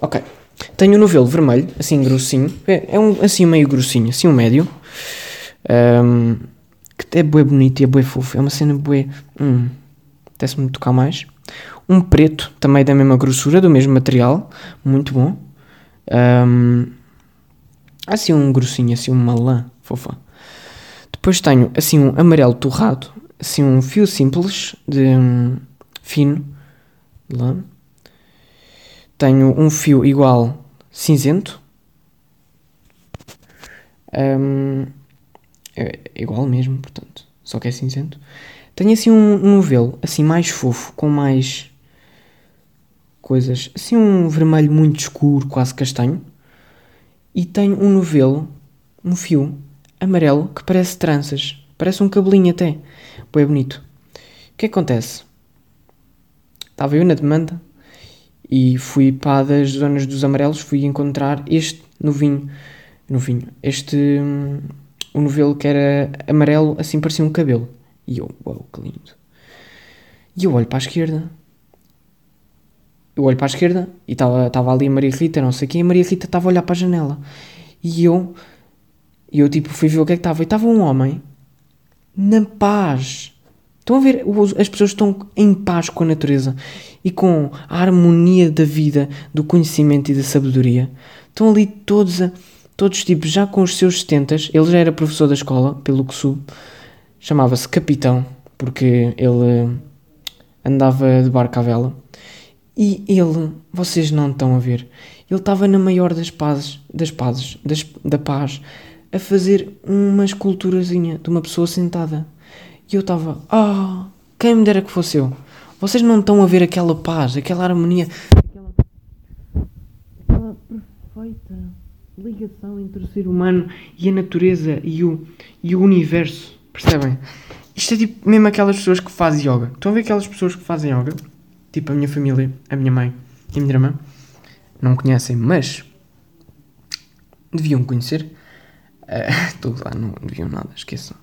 Ok. Tenho um novelo vermelho, assim grossinho. É, é um assim meio grossinho, assim um médio. Um, que é bué bonito e é bué fofo. É uma cena bué... Hum, apetece-me tocar mais. Um preto, também da mesma grossura, do mesmo material, muito bom. Um, assim um grossinho, assim uma lã fofa. Depois tenho assim um amarelo torrado, assim um fio simples de um, fino de lã. Tenho um fio igual cinzento. Um, é igual mesmo, portanto, só que é cinzento. Tenho assim um, novelo, assim mais fofo, com mais coisas, assim um vermelho muito escuro, quase castanho. E tenho um novelo, um fio amarelo que parece tranças, parece um cabelinho até, bem bonito. O que, é que acontece? Estava eu na demanda e fui para das zonas dos amarelos, fui encontrar este novinho, novinho, este o novelo que era amarelo, assim parecia um cabelo. E eu, uau, que lindo. E eu olho para a esquerda. Eu olho para a esquerda e estava ali a Maria Rita, não sei quem, e Maria Rita estava a olhar para a janela. E eu, eu tipo, fui ver o que é que estava. E estava um homem na paz. Estão a ver? As pessoas estão em paz com a natureza e com a harmonia da vida, do conhecimento e da sabedoria. Estão ali todos a todos tipos já com os seus 70, ele já era professor da escola, pelo que soube, chamava-se Capitão, porque ele andava de barco à vela. E ele, vocês não estão a ver, ele estava na maior das pazes, das pazes, das, da paz, a fazer uma esculturazinha de uma pessoa sentada. E eu estava, ah, oh, quem me dera que fosse eu. Vocês não estão a ver aquela paz, aquela harmonia, aquela, aquela perfeita ligação entre o ser humano e a natureza e o, e o universo. Percebem? Isto é tipo mesmo aquelas pessoas que fazem yoga. Estão a ver aquelas pessoas que fazem yoga? Tipo a minha família, a minha mãe e a minha irmã. Não conhecem, mas deviam conhecer. (laughs) Uh, lá, não deviam nada, esqueçam.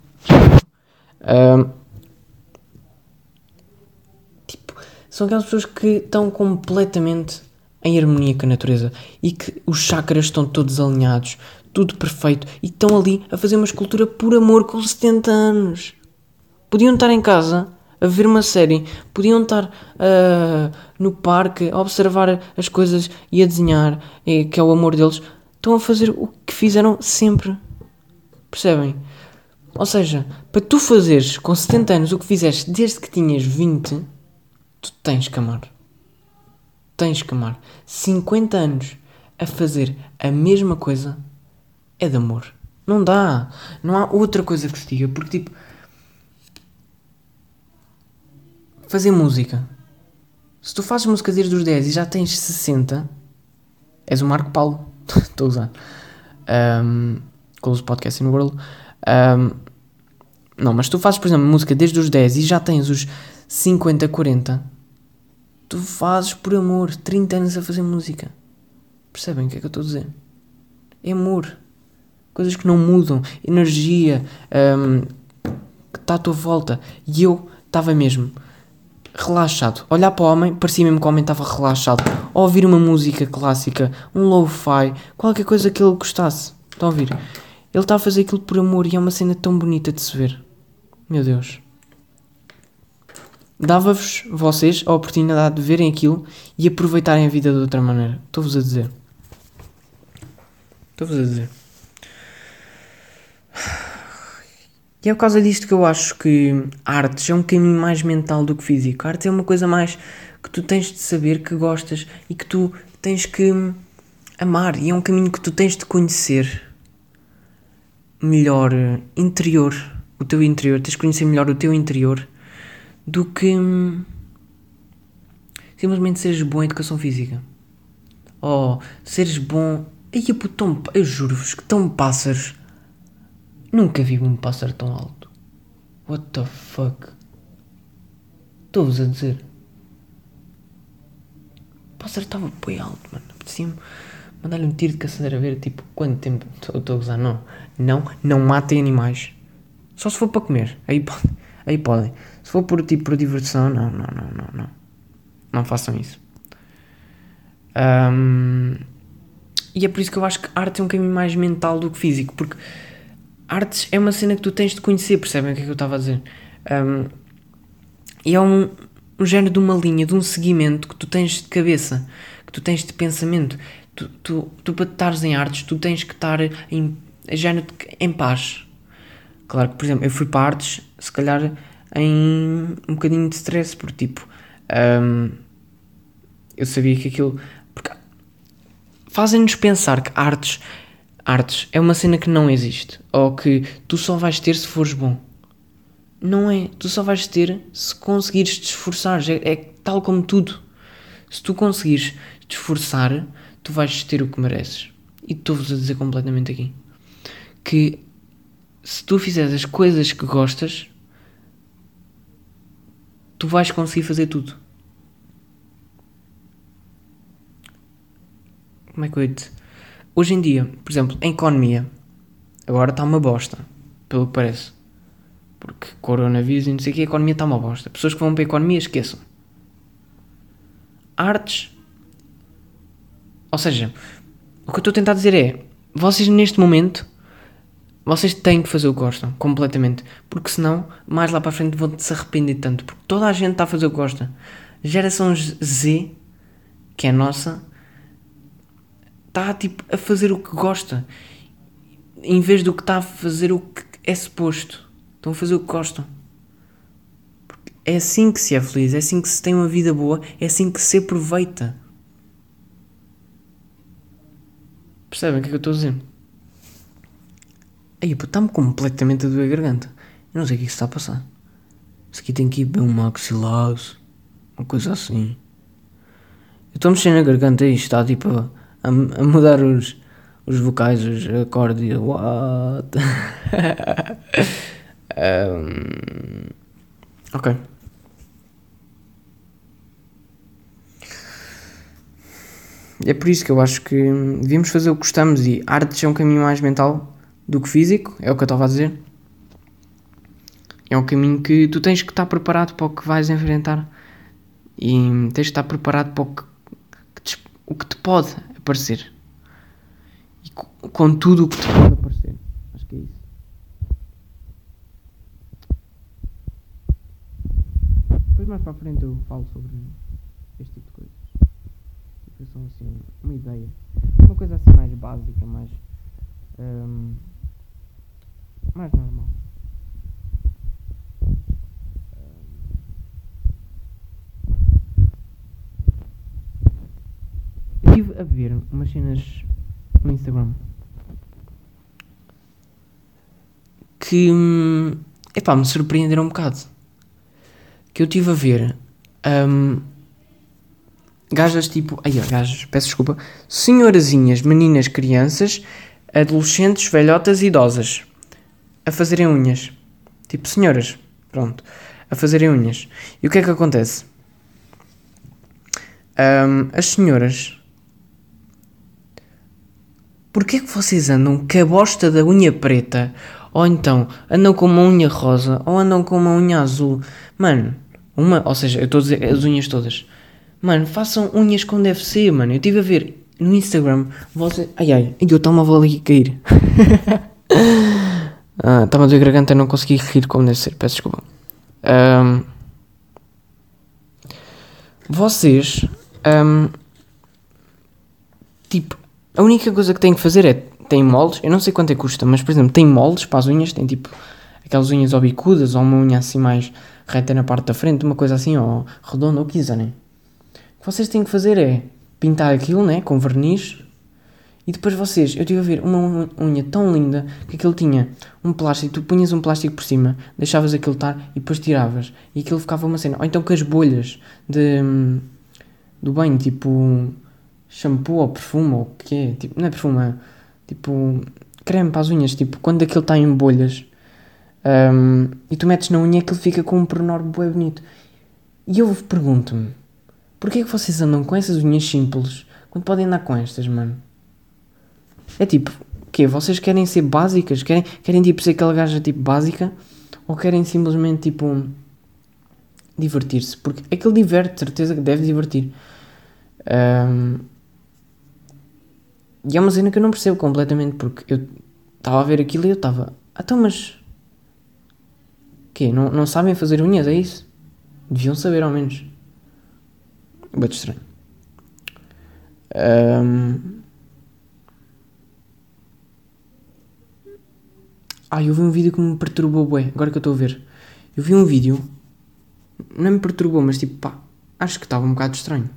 Uh, tipo, são aquelas pessoas que estão completamente em harmonia com a natureza e que os chakras estão todos alinhados, tudo perfeito e estão ali a fazer uma escultura por amor com 70 anos. Podiam estar em casa a ver uma série, podiam estar uh, no parque a observar as coisas e a desenhar, que é o amor deles. Estão a fazer o que fizeram sempre. Percebem? Ou seja, para tu fazeres com 70 anos o que fizeste desde que tinhas 20, tu tens que amar tens que amar. 50 anos a fazer a mesma coisa é de amor. Não dá. Não há outra coisa que se diga. Porque, tipo, fazer música. Se tu fazes música desde os 10 e já tens 60, és o Marco Paulo. (laughs) Estou a usar. Um, Close Podcast in the World. Um, não, mas tu fazes, por exemplo, música desde os 10 e já tens os 50, 40 tu fazes por amor 30 anos a fazer música. Percebem o que é que eu estou a dizer? É amor. Coisas que não mudam. Energia um, que está à tua volta. E eu estava mesmo relaxado. Olhar para o homem, parecia mesmo que o homem estava relaxado. A ouvir uma música clássica, um lo-fi, qualquer coisa que ele gostasse. Estão a ouvir? Ele está a fazer aquilo por amor e é uma cena tão bonita de se ver. Meu Deus dava-vos, vocês, a oportunidade de verem aquilo e aproveitarem a vida de outra maneira. Estou-vos a dizer. Estou-vos a dizer. E é por causa disto que eu acho que artes é um caminho mais mental do que físico. A arte é uma coisa mais que tu tens de saber que gostas e que tu tens que amar. E é um caminho que tu tens de conhecer melhor interior, o teu interior. Tens de conhecer melhor o teu interior do que hum, simplesmente seres bom em educação física. Ou seres bom. Eu juro-vos que tão pássaros. Nunca vi um pássaro tão alto. What the fuck? Estou-vos a dizer. O pássaro estava bem alto, mano. Apetecia-me mandar-lhe um tiro de caçadeira a ver, tipo, quanto tempo estou a gozar. Não, não, não matem animais. Só se for para comer. Aí podem. Aí podem. Se for por tipo por diversão, não, não, não, não, não. Não façam isso. Um, e é por isso que eu acho que arte é um caminho mais mental do que físico, porque artes é uma cena que tu tens de conhecer, percebem o que é que eu estava a dizer? Um, e é um, um género de uma linha, de um seguimento que tu tens de cabeça, que tu tens de pensamento. Tu, tu, tu para estares em artes, tu tens que estar em, género de, em paz. Claro que, por exemplo, eu fui para artes, se calhar em um bocadinho de stress, porque tipo, um, eu sabia que aquilo. Fazem-nos pensar que artes, artes é uma cena que não existe, ou que tu só vais ter se fores bom. Não é. Tu só vais ter se conseguires te esforçar. É, é tal como tudo. Se tu conseguires te esforçar, tu vais ter o que mereces. E estou-vos a dizer completamente aqui que se tu fizeres as coisas que gostas, tu vais conseguir fazer tudo. Como é que eu digo? Hoje em dia, por exemplo, em economia, agora está uma bosta, pelo que parece. Porque coronavírus e não sei o que, a economia está uma bosta. Pessoas que vão para a economia esqueçam. Artes. Ou seja, o que eu estou a tentar dizer é: vocês neste momento vocês têm que fazer o que gostam, completamente. Porque senão, mais lá para a frente, vão se arrepender tanto. Porque toda a gente está a fazer o que gosta. Geração Z, que é a nossa, está tipo, a fazer o que gosta. Em vez do que está a fazer o que é suposto. Estão a fazer o que gostam. Porque é assim que se é feliz, é assim que se tem uma vida boa, é assim que se aproveita. Percebem o que é que eu estou a dizer? Aí, está-me completamente a doer a garganta. Eu não sei o que é que está a passar. Isso aqui tem que ir bem um maxilaus, uma coisa assim. Eu estou mexendo na garganta e está tipo a, a, mudar os, os vocais, os acordes. What? (laughs) um, ok. É por isso que eu acho que devíamos fazer o que gostamos e artes é um caminho mais mental do que físico, é o que eu estava a dizer. É um caminho que tu tens que estar preparado para o que vais enfrentar e tens que estar preparado para o que, o que te pode aparecer e com tudo o que te pode aparecer. Acho que é isso. Depois mais para a frente eu falo sobre este tipo de coisas. Tipo, são assim, uma ideia. Uma coisa assim mais básica, mais. Um, mais normal. Estive a ver umas cenas no Instagram que hum, epá, me surpreenderam um bocado. Que eu estive a ver um, gajas tipo. Ai, gajas, peço desculpa. Senhorazinhas, meninas, crianças, adolescentes, velhotas e idosas a fazerem unhas. Tipo, senhoras, pronto, a fazerem unhas. E o que é que acontece? Um, as senhoras. Porquê é que vocês andam com a bosta da unha preta? Ou então andam com uma unha rosa? Ou andam com uma unha azul? Mano, uma, ou seja, eu estou a dizer as unhas todas. Mano, façam unhas como deve ser, mano. Eu estive a ver no Instagram, você. Ai ai, eu aqui a cair. (laughs) Ah, Estava a doer garganta não consegui rir como deve ser, peço desculpa. Um, vocês, um, tipo, a única coisa que têm que fazer é, tem moldes, eu não sei quanto é que custa, mas por exemplo, tem moldes para as unhas, tem tipo aquelas unhas obicudas ou uma unha assim mais reta na parte da frente, uma coisa assim, ou redonda, ou quiserem. O que vocês têm que fazer é pintar aquilo, né, com verniz, e depois vocês, eu estive a ver uma unha tão linda que aquilo tinha um plástico, tu punhas um plástico por cima, deixavas aquilo estar e depois tiravas e aquilo ficava uma cena. Ou então com as bolhas de, do banho, tipo shampoo ou perfume ou o que é, tipo, não é perfume, é tipo creme para as unhas, tipo quando aquilo está em bolhas um, e tu metes na unha aquilo fica com um pormenor bem bonito. E eu pergunto-me, porquê é que vocês andam com essas unhas simples quando podem andar com estas, mano? É tipo, que Vocês querem ser básicas? Querem, querem tipo ser aquela gaja tipo básica? Ou querem simplesmente tipo divertir-se? Porque aquilo diverte, certeza que deve divertir. Um, e é uma cena que eu não percebo completamente porque eu estava a ver aquilo e eu estava, ah, então mas quê? Não, não sabem fazer unhas, é isso? Deviam saber ao menos. Muito estranho. Um... Ah, eu vi um vídeo que me perturbou, bué, agora que eu estou a ver. Eu vi um vídeo, não me perturbou, mas tipo, pá, acho que estava um bocado estranho.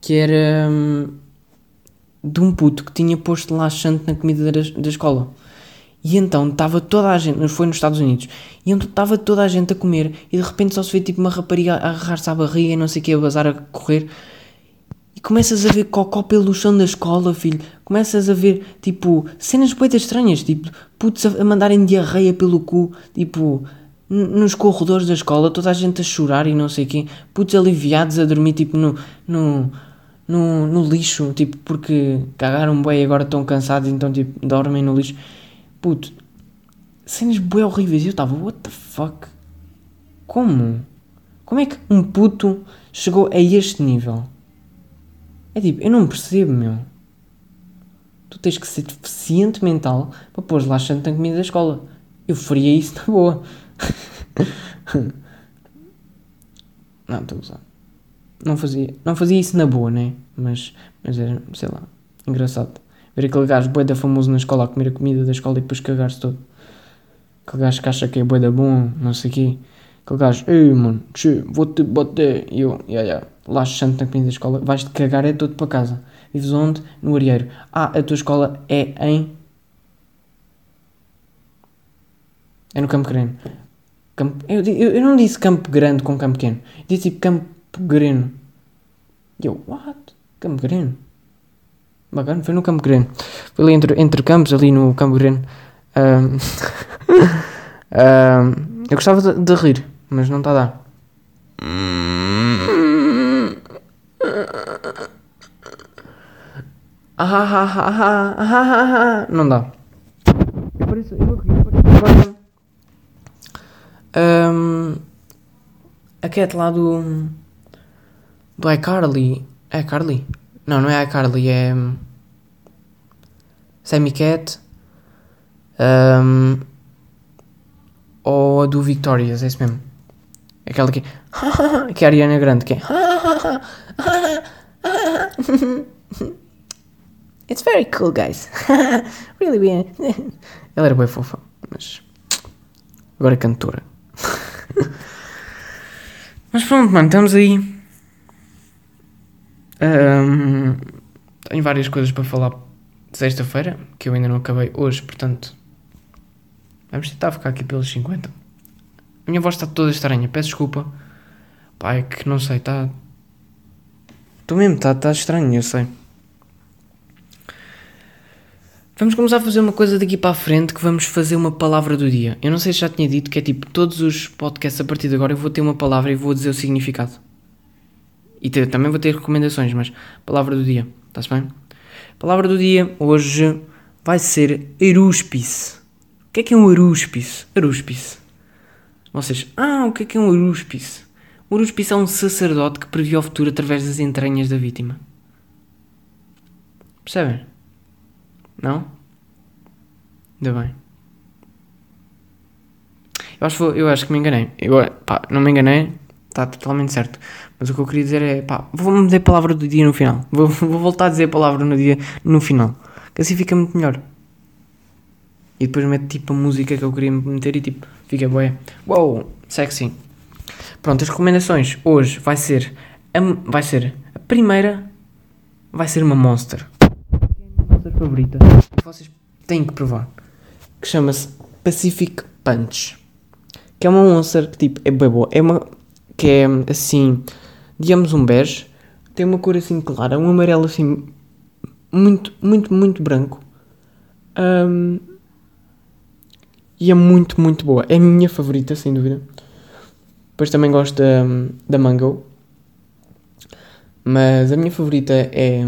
Que era hum, de um puto que tinha posto laxante na comida da, da escola. E então estava toda a gente, foi nos Estados Unidos, e então estava toda a gente a comer e de repente só se vê tipo uma rapariga a agarrar-se à barriga e não sei o que, a bazar a correr. E começas a ver cocó pelo chão da escola, filho. Começas a ver, tipo, cenas boedas estranhas, tipo, putos a, a mandarem diarreia pelo cu, tipo, nos corredores da escola, toda a gente a chorar e não sei o quê. Putos aliviados a dormir, tipo, no, no, no, no lixo, tipo, porque cagaram bem e agora estão cansados, então, tipo, dormem no lixo. Puto, cenas bem horríveis. Eu estava, what the fuck? Como? Como é que um puto chegou a este nível? É tipo, eu não percebo, meu. Tu tens que ser deficiente mental para pôr laxante na comida da escola. Eu faria isso na boa. (laughs) não, estou a. Não fazia, não fazia isso na boa, né? Mas, mas era, sei lá, engraçado. Ver aquele gajo boeda famoso na escola a comer a comida da escola e depois cagar-se todo. Aquele gajo que acha que é boeda bom, não sei o quê. Aquele gajo, ei mano, vou-te bater. E eu, yeah, yeah, laxante na comida da escola, vais-te cagar é todo para casa. Vives onde? No Arieiro. Ah, a tua escola é em. É no Campo Grande. Campo... Eu, eu, eu, não disse Campo Grande com Campo Pequeno. Disse tipo Campo Greno. E eu, what? Campo Greno? Bacana, foi no Campo Grande. Foi ali entre, entre campos, ali no Campo Grande. Um, um, eu gostava de, de, rir, mas não está a dar. (laughs) Não dá. Eu pareço, eu vou rir, agora. Um, a Cat lá do. Do iCarly. É Carly? Não, não é iCarly, é. Sammy Cat. Um, ou a do Victorious, é isso mesmo. Aquela que. (laughs) que é a Ariana Grande, que é. (laughs) It's very cool, guys. (laughs) really bem. Ela era bem fofa, mas. Agora é cantora. mas pronto, mano, estamos aí. Um, tenho várias coisas para falar sexta-feira, que eu ainda não acabei hoje, portanto. Vamos tentar ficar aqui pelos 50. A minha voz está toda estranha, peço desculpa. É que não sei, está. Estou mesmo, está tá estranho, eu sei. Vamos começar a fazer uma coisa daqui para a frente que vamos fazer uma palavra do dia. Eu não sei se já tinha dito que é tipo, todos os podcasts a partir de agora eu vou ter uma palavra e vou dizer o significado. E também vou ter recomendações, mas palavra do dia, está-se bem? Palavra do dia hoje vai ser Eruspice. O que é que é um Eruspice? Eruspice. Vocês, ah, o que é que é um Eruspice? O Eruspice é um sacerdote que prevê o futuro através das entranhas da vítima. Percebem? Não? Ainda bem. Eu acho, eu acho que me enganei. Eu, pá, não me enganei, está totalmente certo. Mas o que eu queria dizer é, pá, vou-me dizer a palavra do dia no final. (laughs) Vou, vou voltar a dizer a palavra no dia no final. Que assim fica muito melhor. E depois meto tipo a música que eu queria meter e tipo, fica boa. Uou, sexy. Pronto, as recomendações hoje vai ser a, vai ser a primeira vai ser uma Monster. É a minha Monster favorita. Que vocês têm que provar. Que chama-se Pacific Punch. Que é uma Monster que tipo é bem boa. É uma que é assim, digamos um bege. Tem uma cor assim clara, um amarelo assim muito, muito, muito branco. Um, e é muito, muito boa. É a minha favorita, sem dúvida. Depois também gosto da, da Mango. Mas a minha favorita é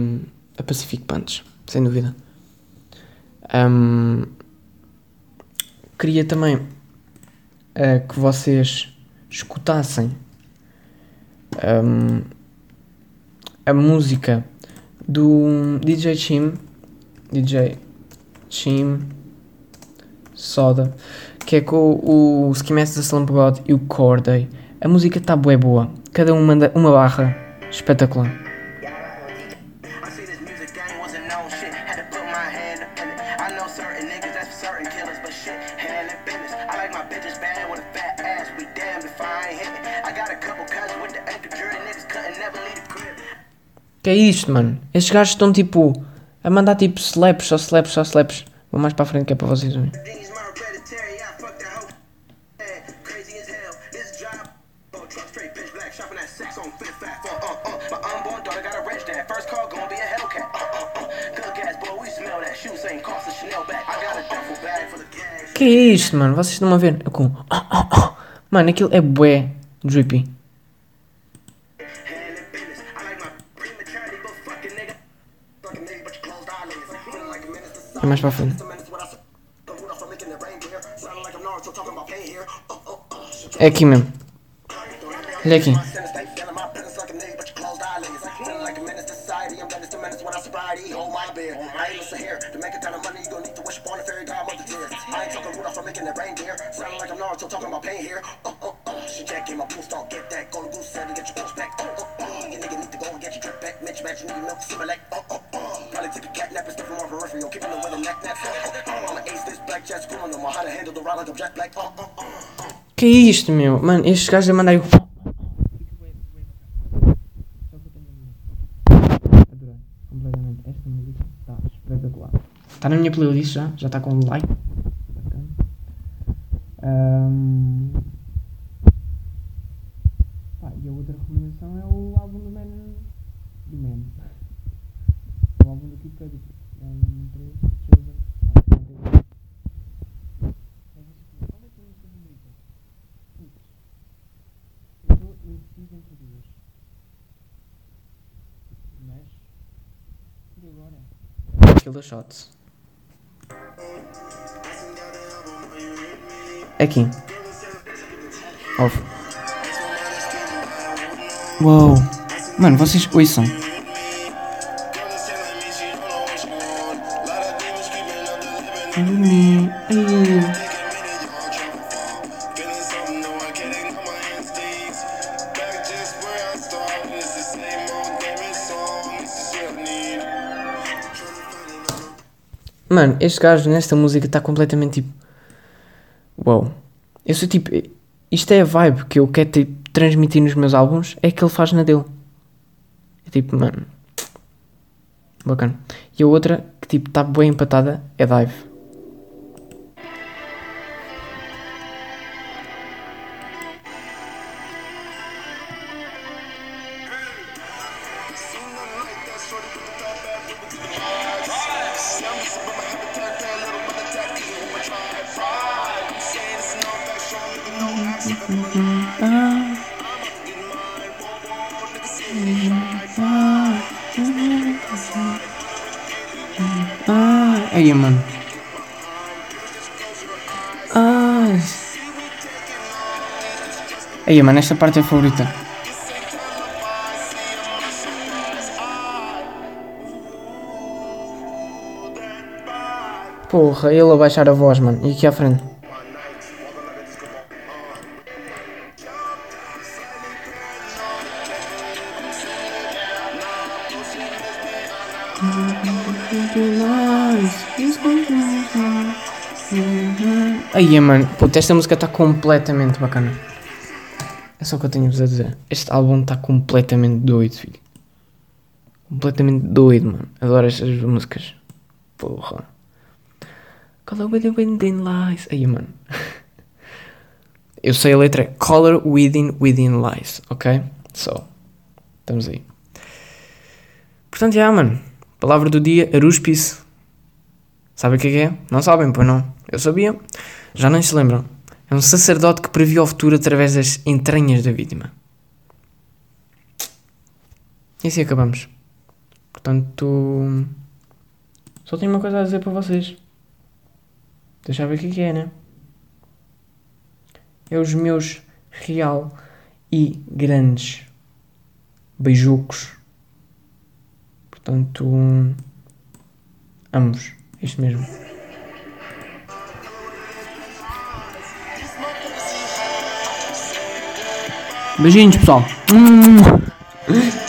a Pacific Punch, sem dúvida. Um, queria também uh, que vocês escutassem um, a música do DJ Chim, DJ Chim Soda, que é com o Ski Master Slump God e o Corday. A música está bué boa. Cada um manda uma barra espetacular. Certain niggas that's certain killers, but shit, hand in business. I like my bitches bad with a fat Que é isto, mano? Estes gajos estão tipo a mandar tipo slaps, só slaps, só slaps. Vou mais para a frente que é para vocês verem. Uh, uh, uh. Uh, uh, uh. Que é isto, mano? Vocês estão a ver? Eu com. Mano, aquilo é bué drippy. É mais para a frente. É aqui mesmo. Olha aqui. Ain't talking Rudolph for making it rain here. Sounding like I'm Naruto talking about pain here. Uh, uh, uh. Came my boost on. Get that. Go to Goose get your boost back. Uh, uh, uh. You nigga need to go and get your drip back. Mitch match, nigga milk, simulate. Uh, uh, uh. Probably take a cat nap and stuff from my peripheral. Keeping neck nap. Uh, uh, uh. I'ma ace this black them on how to handle the ride like I'm Jack Black. Uh, uh, uh. Que é isto, meu? Mano, estes gajos mandar aí. Adorei, completamente. Esta música está espetacular. Está na minha playlist já, já está com um like. Pá, e a outra recomendação é o álbum do Man. Do Man. O álbum do Kid Cudi. Um, é favorita? Putz. Eu estou indeciso entre duas. Mas. E agora? Killer Shots. Aqui. Off. Uou. Mano, vocês ouçam. Mano, este gajo nesta música está completamente tipo. Uau. Eu sou tipo. Isto é a vibe que eu quero tipo, transmitir nos meus álbuns, é que ele faz na dele. É tipo, mano. Bacana. E a outra, que tipo, está bem empatada, é Dive. Aí, mano, esta parte é a favorita. Porra, ele a baixar a voz, mano. E aqui à frente. Aí, mano, puta, esta música está completamente bacana. É só o que eu tenho-vos a dizer. Este álbum está completamente doido, filho. Completamente doido, mano. Adoro estas músicas. Porra. Color with the wind in lies. Aí, mano. (laughs) Eu sei a letra é Color within within lies, ok? Só. Estamos aí. Portanto, já, mano. Palavra do dia, Aruspice. Sabe o que é que é? Não sabem, pois não. Eu sabia. Já nem se lembram. É um sacerdote que previu o futuro através das entranhas da vítima. E assim acabamos. Portanto. Só tenho uma coisa a dizer para vocês. Deixa eu ver o que é é, né? É os meus real e grandes beijucos. Portanto. Ambos. É Isto mesmo. Beijinhos, pessoal. Hum.